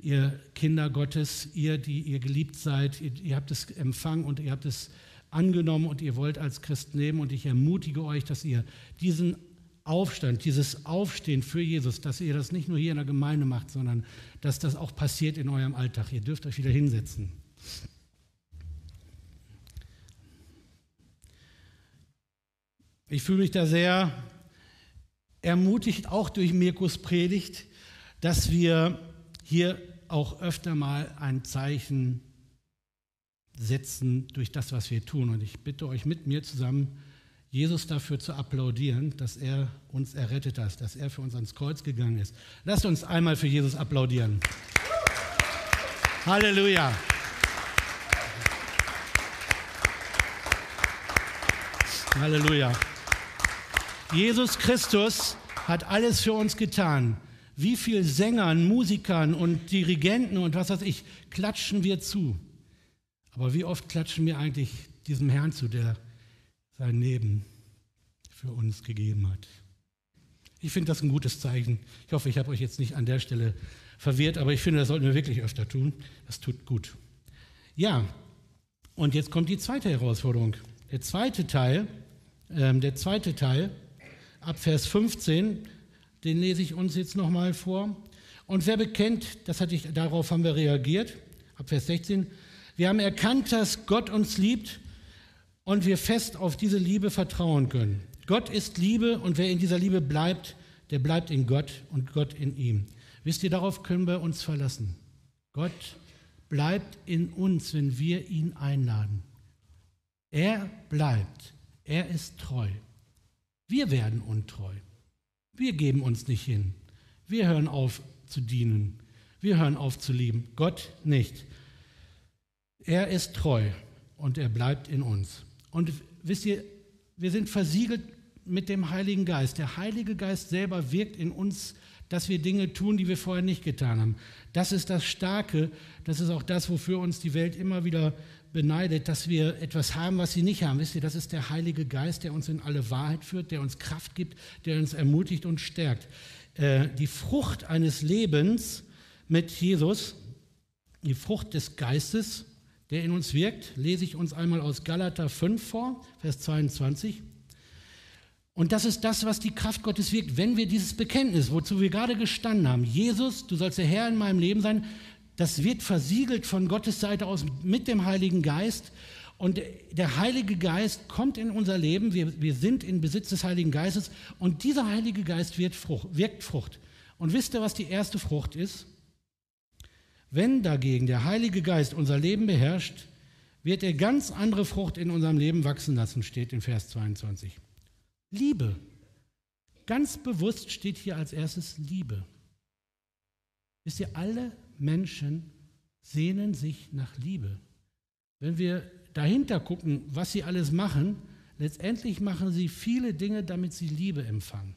Ihr Kinder Gottes, ihr, die ihr geliebt seid, ihr, ihr habt es empfangen und ihr habt es angenommen und ihr wollt als Christ leben. Und ich ermutige euch, dass ihr diesen Aufstand, dieses Aufstehen für Jesus, dass ihr das nicht nur hier in der Gemeinde macht, sondern dass das auch passiert in eurem Alltag. Ihr dürft euch wieder hinsetzen. Ich fühle mich da sehr ermutigt, auch durch Mirkus Predigt, dass wir hier auch öfter mal ein Zeichen setzen durch das, was wir tun. Und ich bitte euch mit mir zusammen, Jesus dafür zu applaudieren, dass er uns errettet hat, dass er für uns ans Kreuz gegangen ist. Lasst uns einmal für Jesus applaudieren. Halleluja. Halleluja. Jesus Christus hat alles für uns getan. Wie viel Sängern, Musikern und Dirigenten und was weiß ich, klatschen wir zu. Aber wie oft klatschen wir eigentlich diesem Herrn zu, der sein Leben für uns gegeben hat? Ich finde das ein gutes Zeichen. Ich hoffe, ich habe euch jetzt nicht an der Stelle verwirrt, aber ich finde, das sollten wir wirklich öfter tun. Das tut gut. Ja, und jetzt kommt die zweite Herausforderung. Der zweite Teil, äh, der zweite Teil, ab Vers 15, den lese ich uns jetzt nochmal vor. Und wer bekennt, das hatte ich, darauf haben wir reagiert, ab Vers 16, wir haben erkannt, dass Gott uns liebt und wir fest auf diese Liebe vertrauen können. Gott ist Liebe und wer in dieser Liebe bleibt, der bleibt in Gott und Gott in ihm. Wisst ihr, darauf können wir uns verlassen. Gott bleibt in uns, wenn wir ihn einladen. Er bleibt. Er ist treu. Wir werden untreu. Wir geben uns nicht hin. Wir hören auf zu dienen. Wir hören auf zu lieben. Gott nicht. Er ist treu und er bleibt in uns. Und wisst ihr, wir sind versiegelt mit dem Heiligen Geist. Der Heilige Geist selber wirkt in uns, dass wir Dinge tun, die wir vorher nicht getan haben. Das ist das Starke, das ist auch das, wofür uns die Welt immer wieder beneidet, dass wir etwas haben, was sie nicht haben. Wisst ihr, das ist der Heilige Geist, der uns in alle Wahrheit führt, der uns Kraft gibt, der uns ermutigt und stärkt. Äh, die Frucht eines Lebens mit Jesus, die Frucht des Geistes, der in uns wirkt, lese ich uns einmal aus Galater 5 vor, Vers 22. Und das ist das, was die Kraft Gottes wirkt, wenn wir dieses Bekenntnis, wozu wir gerade gestanden haben, Jesus, du sollst der Herr in meinem Leben sein, das wird versiegelt von Gottes Seite aus mit dem Heiligen Geist. Und der Heilige Geist kommt in unser Leben, wir, wir sind in Besitz des Heiligen Geistes und dieser Heilige Geist Frucht, wirkt Frucht. Und wisst ihr, was die erste Frucht ist? Wenn dagegen der Heilige Geist unser Leben beherrscht, wird er ganz andere Frucht in unserem Leben wachsen lassen, steht in Vers 22. Liebe. Ganz bewusst steht hier als erstes Liebe. Wisst ihr, alle Menschen sehnen sich nach Liebe. Wenn wir dahinter gucken, was sie alles machen, letztendlich machen sie viele Dinge, damit sie Liebe empfangen.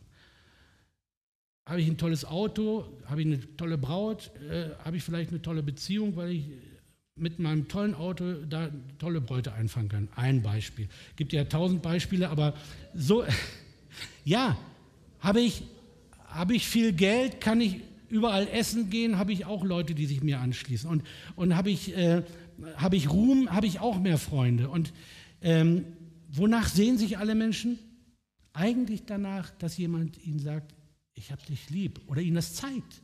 habe ich ein tolles Auto, habe ich eine tolle Braut, äh, habe ich vielleicht eine tolle Beziehung, weil ich mit meinem tollen Auto da tolle Bräute einfangen kann. Ein Beispiel. Gibt ja tausend Beispiele, aber so, ja, habe ich, habe ich viel Geld, kann ich überall essen gehen, habe ich auch Leute, die sich mir anschließen. Und, und habe ich, äh, hab ich Ruhm, habe ich auch mehr Freunde. Und ähm, wonach sehen sich alle Menschen? Eigentlich danach, dass jemand ihnen sagt, ich habe dich lieb oder ihnen das zeigt.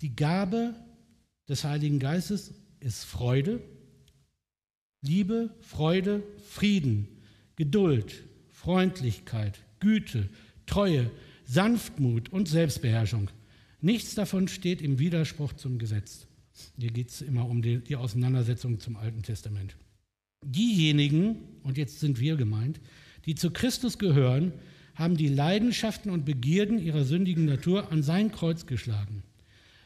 Die Gabe des Heiligen Geistes ist Freude, Liebe, Freude, Frieden, Geduld, Freundlichkeit, Güte, Treue, Sanftmut und Selbstbeherrschung. Nichts davon steht im Widerspruch zum Gesetz. Hier geht es immer um die, die Auseinandersetzung zum Alten Testament. Diejenigen, und jetzt sind wir gemeint, die zu Christus gehören, haben die Leidenschaften und Begierden ihrer sündigen Natur an sein Kreuz geschlagen.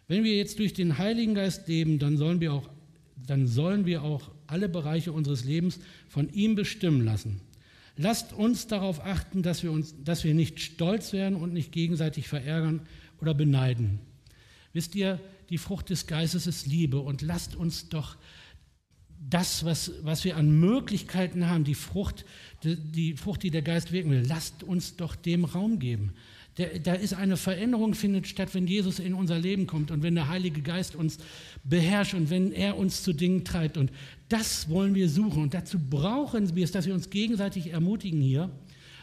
Wenn wir jetzt durch den Heiligen Geist leben, dann sollen wir auch, dann sollen wir auch alle Bereiche unseres Lebens von ihm bestimmen lassen. Lasst uns darauf achten, dass wir, uns, dass wir nicht stolz werden und nicht gegenseitig verärgern oder beneiden. Wisst ihr, die Frucht des Geistes ist Liebe und lasst uns doch das, was, was wir an Möglichkeiten haben, die Frucht, die, die Frucht, die der Geist wirken will, lasst uns doch dem Raum geben. Da ist eine Veränderung findet statt, wenn Jesus in unser Leben kommt und wenn der Heilige Geist uns beherrscht und wenn er uns zu Dingen treibt. Und das wollen wir suchen. Und dazu brauchen wir es, dass wir uns gegenseitig ermutigen hier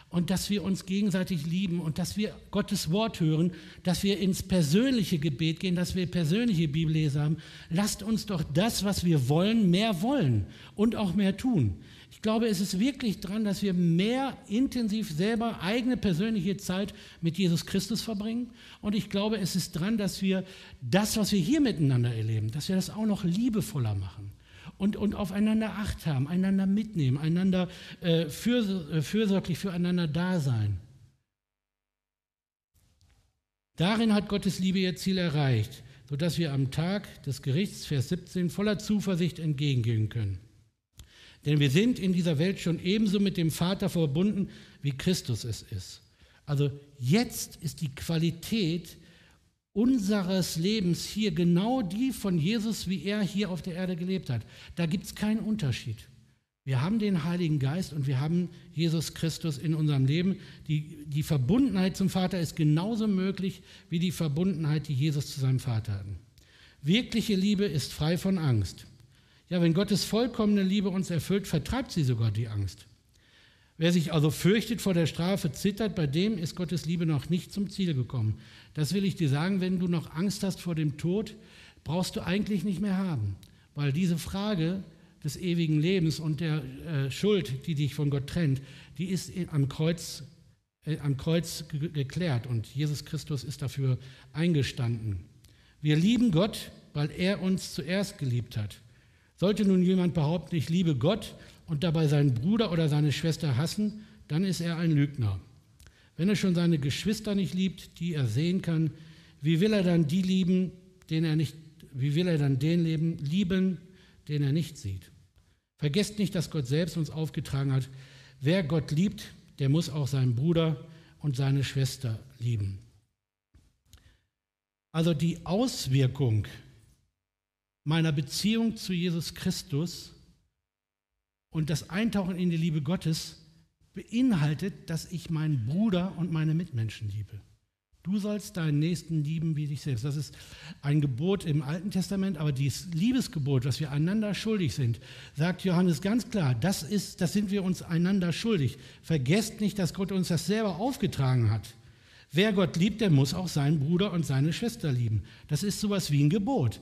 und dass wir uns gegenseitig lieben und dass wir Gottes Wort hören, dass wir ins persönliche Gebet gehen, dass wir persönliche Bibellese haben. Lasst uns doch das, was wir wollen, mehr wollen und auch mehr tun. Ich glaube, es ist wirklich dran, dass wir mehr intensiv selber eigene persönliche Zeit mit Jesus Christus verbringen. Und ich glaube, es ist dran, dass wir das, was wir hier miteinander erleben, dass wir das auch noch liebevoller machen. Und, und aufeinander Acht haben, einander mitnehmen, einander äh, für, äh, fürsorglich füreinander da sein. Darin hat Gottes Liebe ihr Ziel erreicht, sodass wir am Tag des Gerichts, Vers 17, voller Zuversicht entgegengehen können. Denn wir sind in dieser Welt schon ebenso mit dem Vater verbunden, wie Christus es ist. Also jetzt ist die Qualität unseres Lebens hier genau die von Jesus, wie er hier auf der Erde gelebt hat. Da gibt es keinen Unterschied. Wir haben den Heiligen Geist und wir haben Jesus Christus in unserem Leben. Die, die Verbundenheit zum Vater ist genauso möglich wie die Verbundenheit, die Jesus zu seinem Vater hat. Wirkliche Liebe ist frei von Angst. Ja, wenn Gottes vollkommene Liebe uns erfüllt, vertreibt sie sogar die Angst. Wer sich also fürchtet vor der Strafe, zittert, bei dem ist Gottes Liebe noch nicht zum Ziel gekommen. Das will ich dir sagen, wenn du noch Angst hast vor dem Tod, brauchst du eigentlich nicht mehr haben, weil diese Frage des ewigen Lebens und der äh, Schuld, die dich von Gott trennt, die ist am Kreuz, äh, am Kreuz geklärt und Jesus Christus ist dafür eingestanden. Wir lieben Gott, weil er uns zuerst geliebt hat. Sollte nun jemand behaupten, ich liebe Gott und dabei seinen Bruder oder seine Schwester hassen, dann ist er ein Lügner. Wenn er schon seine Geschwister nicht liebt, die er sehen kann, wie will er dann die lieben, den er nicht, wie will er dann den leben, lieben, den er nicht sieht? Vergesst nicht, dass Gott selbst uns aufgetragen hat, wer Gott liebt, der muss auch seinen Bruder und seine Schwester lieben. Also die Auswirkung meiner Beziehung zu Jesus Christus und das Eintauchen in die Liebe Gottes beinhaltet, dass ich meinen Bruder und meine Mitmenschen liebe. Du sollst deinen Nächsten lieben wie dich selbst. Das ist ein Gebot im Alten Testament, aber dieses Liebesgebot, was wir einander schuldig sind, sagt Johannes ganz klar, das, ist, das sind wir uns einander schuldig. Vergesst nicht, dass Gott uns das selber aufgetragen hat. Wer Gott liebt, der muss auch seinen Bruder und seine Schwester lieben. Das ist sowas wie ein Gebot.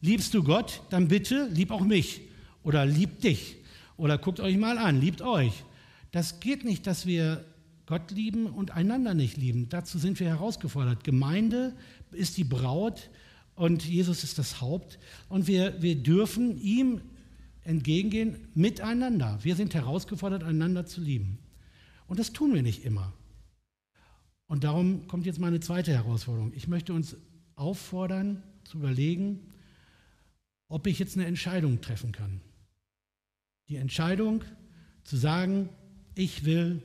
Liebst du Gott, dann bitte lieb auch mich oder lieb dich oder guckt euch mal an, liebt euch. Das geht nicht, dass wir Gott lieben und einander nicht lieben. Dazu sind wir herausgefordert. Gemeinde ist die Braut und Jesus ist das Haupt und wir, wir dürfen ihm entgegengehen miteinander. Wir sind herausgefordert, einander zu lieben. Und das tun wir nicht immer. Und darum kommt jetzt meine zweite Herausforderung. Ich möchte uns auffordern, zu überlegen, ob ich jetzt eine Entscheidung treffen kann. Die Entscheidung zu sagen, ich will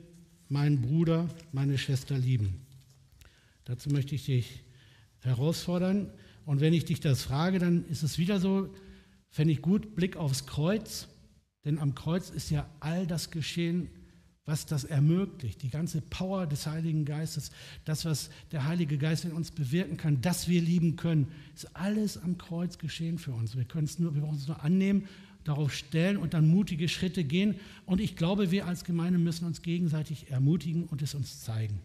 meinen Bruder, meine Schwester lieben? Dazu möchte ich dich herausfordern. Und wenn ich dich das frage, dann ist es wieder so, fände ich gut, Blick aufs Kreuz. Denn am Kreuz ist ja all das geschehen, was das ermöglicht, die ganze Power des Heiligen Geistes, das, was der Heilige Geist in uns bewirken kann, dass wir lieben können, ist alles am Kreuz geschehen für uns. Wir können es nur, wir brauchen es nur annehmen, darauf stellen und dann mutige Schritte gehen. Und ich glaube, wir als Gemeinde müssen uns gegenseitig ermutigen und es uns zeigen.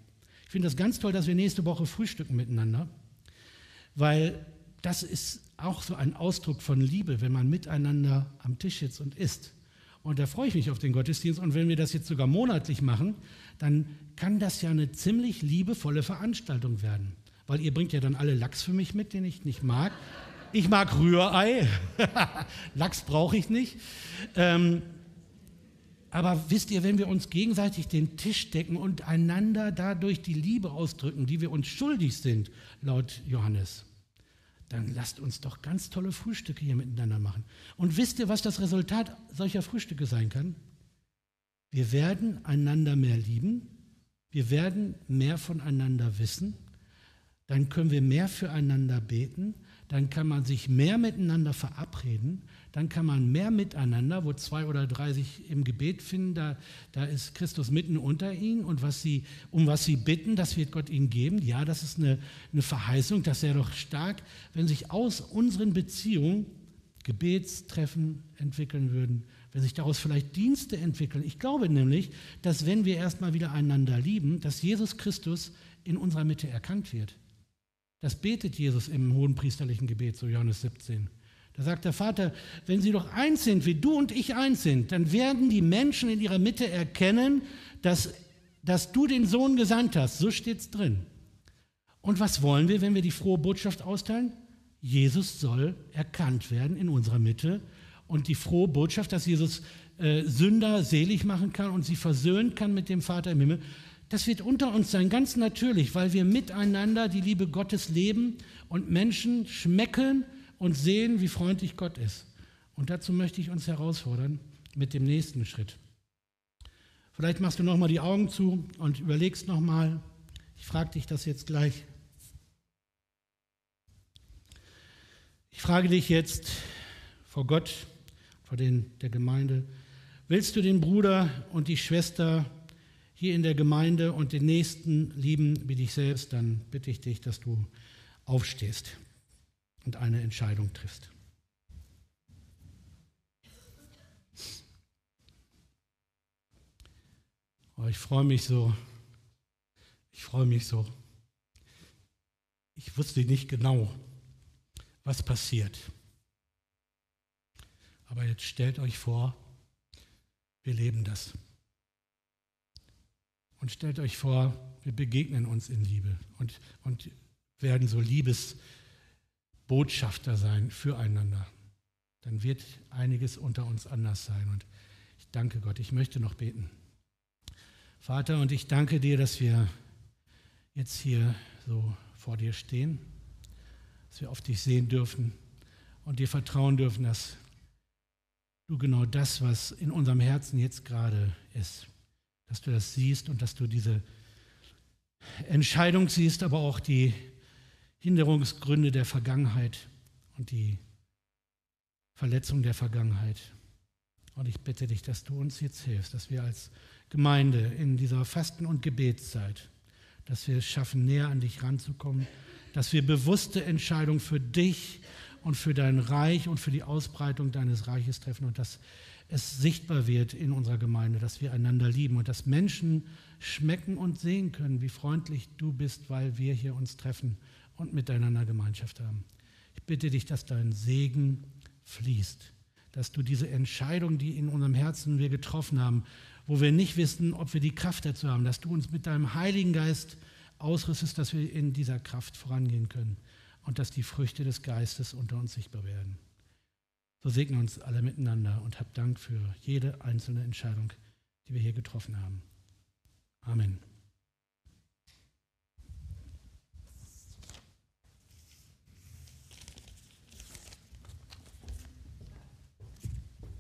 Ich finde das ganz toll, dass wir nächste Woche frühstücken miteinander, weil das ist auch so ein Ausdruck von Liebe, wenn man miteinander am Tisch sitzt und isst. Und da freue ich mich auf den Gottesdienst. Und wenn wir das jetzt sogar monatlich machen, dann kann das ja eine ziemlich liebevolle Veranstaltung werden. Weil ihr bringt ja dann alle Lachs für mich mit, den ich nicht mag. Ich mag Rührei. Lachs brauche ich nicht. Ähm, aber wisst ihr, wenn wir uns gegenseitig den Tisch decken und einander dadurch die Liebe ausdrücken, die wir uns schuldig sind, laut Johannes, dann lasst uns doch ganz tolle Frühstücke hier miteinander machen. Und wisst ihr, was das Resultat solcher Frühstücke sein kann? Wir werden einander mehr lieben, wir werden mehr voneinander wissen, dann können wir mehr füreinander beten, dann kann man sich mehr miteinander verabreden, dann kann man mehr miteinander, wo zwei oder drei sich im Gebet finden, da, da ist Christus mitten unter ihnen und was sie, um was sie bitten, das wird Gott ihnen geben. Ja, das ist eine, eine Verheißung, das wäre doch stark, wenn sich aus unseren Beziehungen Gebetstreffen entwickeln würden, wenn sich daraus vielleicht Dienste entwickeln. Ich glaube nämlich, dass wenn wir erstmal wieder einander lieben, dass Jesus Christus in unserer Mitte erkannt wird. Das betet Jesus im hohen priesterlichen Gebet, so Johannes 17. Da sagt der Vater, wenn sie doch eins sind, wie du und ich eins sind, dann werden die Menschen in ihrer Mitte erkennen, dass, dass du den Sohn gesandt hast. So steht es drin. Und was wollen wir, wenn wir die frohe Botschaft austeilen? Jesus soll erkannt werden in unserer Mitte. Und die frohe Botschaft, dass Jesus äh, Sünder selig machen kann und sie versöhnen kann mit dem Vater im Himmel, das wird unter uns sein, ganz natürlich, weil wir miteinander die Liebe Gottes leben und Menschen schmecken und sehen, wie freundlich Gott ist. Und dazu möchte ich uns herausfordern mit dem nächsten Schritt. Vielleicht machst du nochmal die Augen zu und überlegst nochmal. Ich frage dich das jetzt gleich. Ich frage dich jetzt vor Gott, vor den, der Gemeinde, willst du den Bruder und die Schwester hier in der Gemeinde und den Nächsten lieben wie dich selbst, dann bitte ich dich, dass du aufstehst und eine Entscheidung triffst. Oh, ich freue mich so. Ich freue mich so. Ich wusste nicht genau, was passiert. Aber jetzt stellt euch vor, wir leben das. Und stellt euch vor, wir begegnen uns in Liebe und, und werden so Liebes. Botschafter sein füreinander, dann wird einiges unter uns anders sein. Und ich danke Gott. Ich möchte noch beten. Vater, und ich danke dir, dass wir jetzt hier so vor dir stehen, dass wir auf dich sehen dürfen und dir vertrauen dürfen, dass du genau das, was in unserem Herzen jetzt gerade ist, dass du das siehst und dass du diese Entscheidung siehst, aber auch die Hinderungsgründe der Vergangenheit und die Verletzung der Vergangenheit. Und ich bitte dich, dass du uns jetzt hilfst, dass wir als Gemeinde in dieser Fasten- und Gebetszeit, dass wir es schaffen, näher an dich ranzukommen, dass wir bewusste Entscheidungen für dich und für dein Reich und für die Ausbreitung deines Reiches treffen und dass es sichtbar wird in unserer Gemeinde, dass wir einander lieben und dass Menschen schmecken und sehen können, wie freundlich du bist, weil wir hier uns treffen und miteinander Gemeinschaft haben. Ich bitte dich, dass dein Segen fließt, dass du diese Entscheidung, die in unserem Herzen wir getroffen haben, wo wir nicht wissen, ob wir die Kraft dazu haben, dass du uns mit deinem Heiligen Geist ausrüstest, dass wir in dieser Kraft vorangehen können und dass die Früchte des Geistes unter uns sichtbar werden. So segne uns alle miteinander und hab Dank für jede einzelne Entscheidung, die wir hier getroffen haben. Amen.